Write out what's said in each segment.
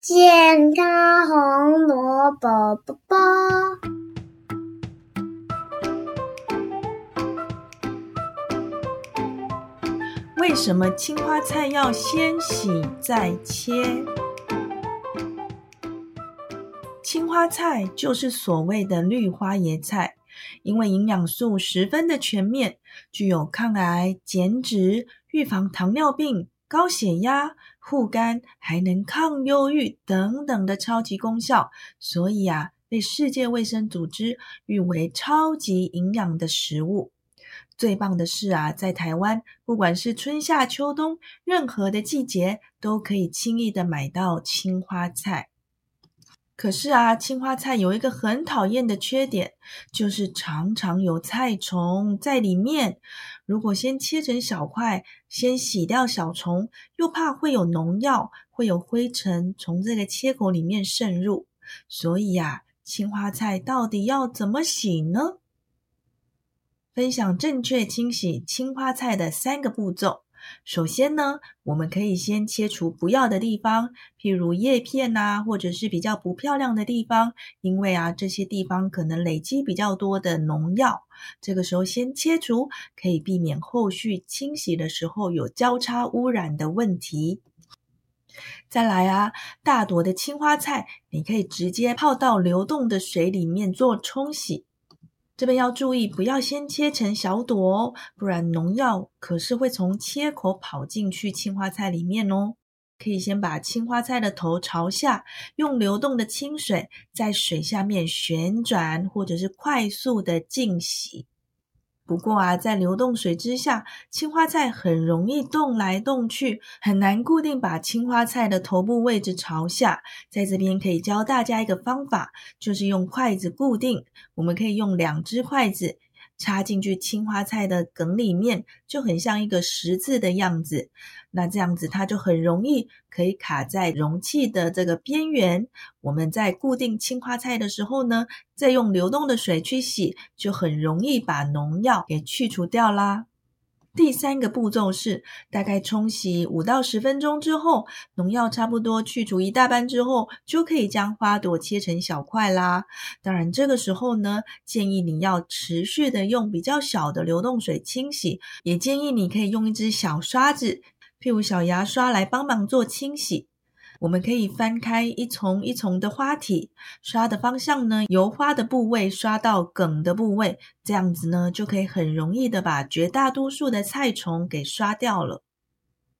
健康红萝卜卜卜。为什么青花菜要先洗再切？青花菜就是所谓的绿花椰菜，因为营养素十分的全面，具有抗癌、减脂、预防糖尿病、高血压、护肝，还能抗忧郁等等的超级功效，所以啊，被世界卫生组织誉为超级营养的食物。最棒的是啊，在台湾，不管是春夏秋冬，任何的季节都可以轻易的买到青花菜。可是啊，青花菜有一个很讨厌的缺点，就是常常有菜虫在里面。如果先切成小块，先洗掉小虫，又怕会有农药，会有灰尘从这个切口里面渗入。所以呀，青花菜到底要怎么洗呢？分享正确清洗青花菜的三个步骤。首先呢，我们可以先切除不要的地方，譬如叶片呐，或者是比较不漂亮的地方，因为啊，这些地方可能累积比较多的农药。这个时候先切除，可以避免后续清洗的时候有交叉污染的问题。再来啊，大朵的青花菜，你可以直接泡到流动的水里面做冲洗。这边要注意，不要先切成小朵哦，不然农药可是会从切口跑进去青花菜里面哦。可以先把青花菜的头朝下，用流动的清水在水下面旋转，或者是快速的浸洗。不过啊，在流动水之下，青花菜很容易动来动去，很难固定把青花菜的头部位置朝下。在这边可以教大家一个方法，就是用筷子固定。我们可以用两只筷子。插进去青花菜的梗里面，就很像一个十字的样子。那这样子，它就很容易可以卡在容器的这个边缘。我们在固定青花菜的时候呢，再用流动的水去洗，就很容易把农药给去除掉啦。第三个步骤是，大概冲洗五到十分钟之后，农药差不多去除一大半之后，就可以将花朵切成小块啦。当然，这个时候呢，建议你要持续的用比较小的流动水清洗，也建议你可以用一支小刷子，譬如小牙刷来帮忙做清洗。我们可以翻开一丛一丛的花体，刷的方向呢，由花的部位刷到梗的部位，这样子呢，就可以很容易的把绝大多数的菜虫给刷掉了。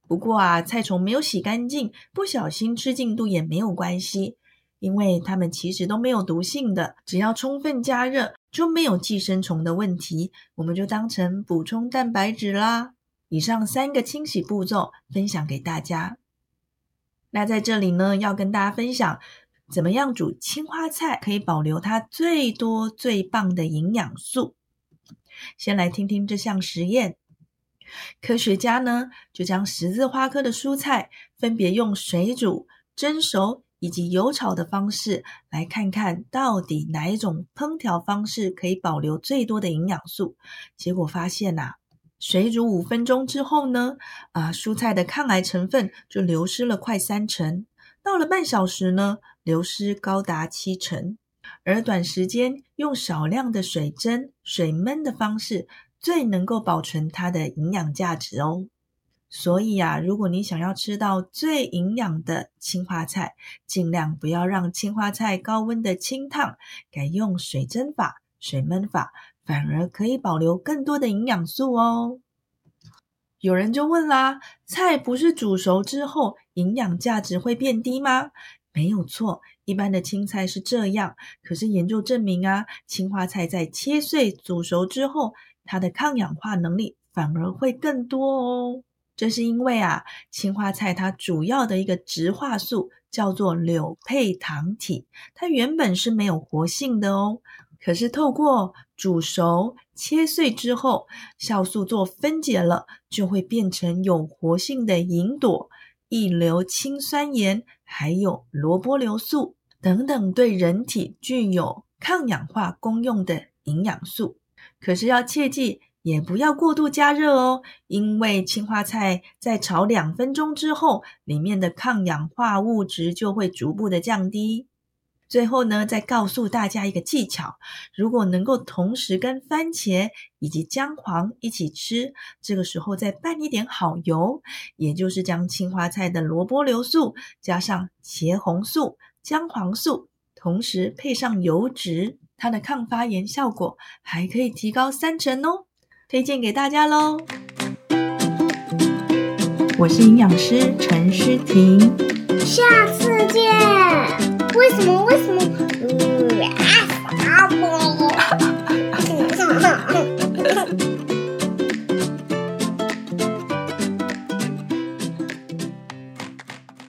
不过啊，菜虫没有洗干净，不小心吃进肚也没有关系，因为它们其实都没有毒性的，只要充分加热，就没有寄生虫的问题，我们就当成补充蛋白质啦。以上三个清洗步骤分享给大家。那在这里呢，要跟大家分享怎么样煮青花菜可以保留它最多最棒的营养素。先来听听这项实验，科学家呢就将十字花科的蔬菜分别用水煮、蒸熟以及油炒的方式，来看看到底哪一种烹调方式可以保留最多的营养素。结果发现呐。水煮五分钟之后呢，啊，蔬菜的抗癌成分就流失了快三成。到了半小时呢，流失高达七成。而短时间用少量的水蒸、水焖的方式，最能够保存它的营养价值哦。所以啊，如果你想要吃到最营养的青花菜，尽量不要让青花菜高温的清烫，改用水蒸法、水焖法。反而可以保留更多的营养素哦。有人就问啦：菜不是煮熟之后营养价值会变低吗？没有错，一般的青菜是这样。可是研究证明啊，青花菜在切碎煮熟之后，它的抗氧化能力反而会更多哦。这是因为啊，青花菜它主要的一个植化素叫做柳配糖体，它原本是没有活性的哦。可是透过煮熟、切碎之后，酵素做分解了，就会变成有活性的吲哚、异硫氰酸盐，还有萝卜硫素等等，对人体具有抗氧化功用的营养素。可是要切记，也不要过度加热哦，因为青花菜在炒两分钟之后，里面的抗氧化物质就会逐步的降低。最后呢，再告诉大家一个技巧：如果能够同时跟番茄以及姜黄一起吃，这个时候再拌一点好油，也就是将青花菜的萝卜硫素加上茄红素、姜黄素，同时配上油脂，它的抗发炎效果还可以提高三成哦！推荐给大家喽。我是营养师陈诗婷，下次见。为什么？为什么？